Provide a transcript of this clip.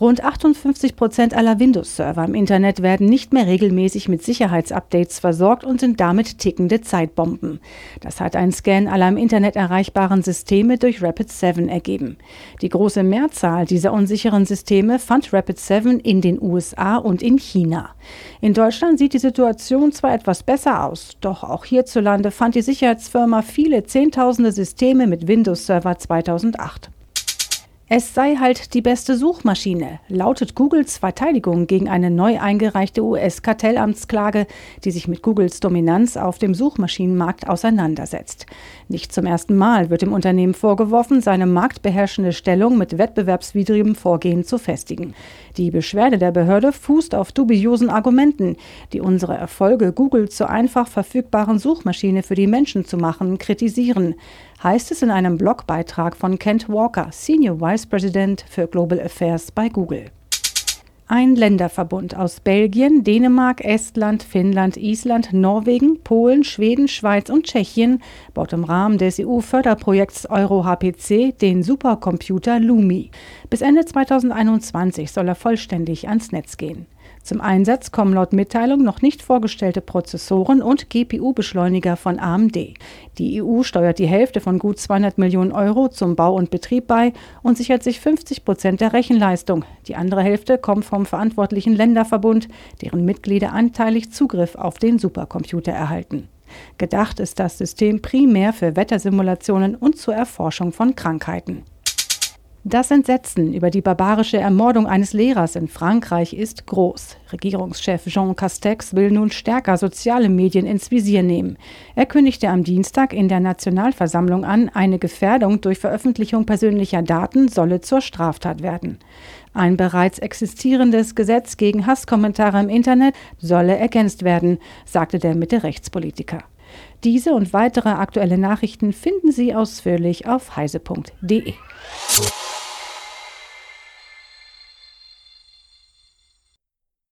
Rund 58 Prozent aller Windows-Server im Internet werden nicht mehr regelmäßig mit Sicherheitsupdates versorgt und sind damit tickende Zeitbomben. Das hat ein Scan aller im Internet erreichbaren Systeme durch Rapid7 ergeben. Die große Mehrzahl dieser unsicheren Systeme fand Rapid7 in den USA und in China. In Deutschland sieht die Situation zwar etwas besser aus, doch auch hierzulande fand die Sicherheitsfirma viele Zehntausende Systeme mit Windows Server 2008. Es sei halt die beste Suchmaschine, lautet Googles Verteidigung gegen eine neu eingereichte US-Kartellamtsklage, die sich mit Googles Dominanz auf dem Suchmaschinenmarkt auseinandersetzt. Nicht zum ersten Mal wird dem Unternehmen vorgeworfen, seine marktbeherrschende Stellung mit wettbewerbswidrigem Vorgehen zu festigen. Die Beschwerde der Behörde fußt auf dubiosen Argumenten, die unsere Erfolge, Google zur einfach verfügbaren Suchmaschine für die Menschen zu machen, kritisieren heißt es in einem Blogbeitrag von Kent Walker, Senior Vice President für Global Affairs bei Google. Ein Länderverbund aus Belgien, Dänemark, Estland, Finnland, Island, Norwegen, Polen, Schweden, Schweiz und Tschechien baut im Rahmen des EU-Förderprojekts EuroHPC den Supercomputer Lumi. Bis Ende 2021 soll er vollständig ans Netz gehen. Zum Einsatz kommen laut Mitteilung noch nicht vorgestellte Prozessoren und GPU-Beschleuniger von AMD. Die EU steuert die Hälfte von gut 200 Millionen Euro zum Bau und Betrieb bei und sichert sich 50 Prozent der Rechenleistung. Die andere Hälfte kommt vom verantwortlichen Länderverbund, deren Mitglieder anteilig Zugriff auf den Supercomputer erhalten. Gedacht ist das System primär für Wettersimulationen und zur Erforschung von Krankheiten. Das Entsetzen über die barbarische Ermordung eines Lehrers in Frankreich ist groß. Regierungschef Jean Castex will nun stärker soziale Medien ins Visier nehmen. Er kündigte am Dienstag in der Nationalversammlung an, eine Gefährdung durch Veröffentlichung persönlicher Daten solle zur Straftat werden. Ein bereits existierendes Gesetz gegen Hasskommentare im Internet solle ergänzt werden, sagte der Mitte-Rechtspolitiker. Diese und weitere aktuelle Nachrichten finden Sie ausführlich auf heise.de.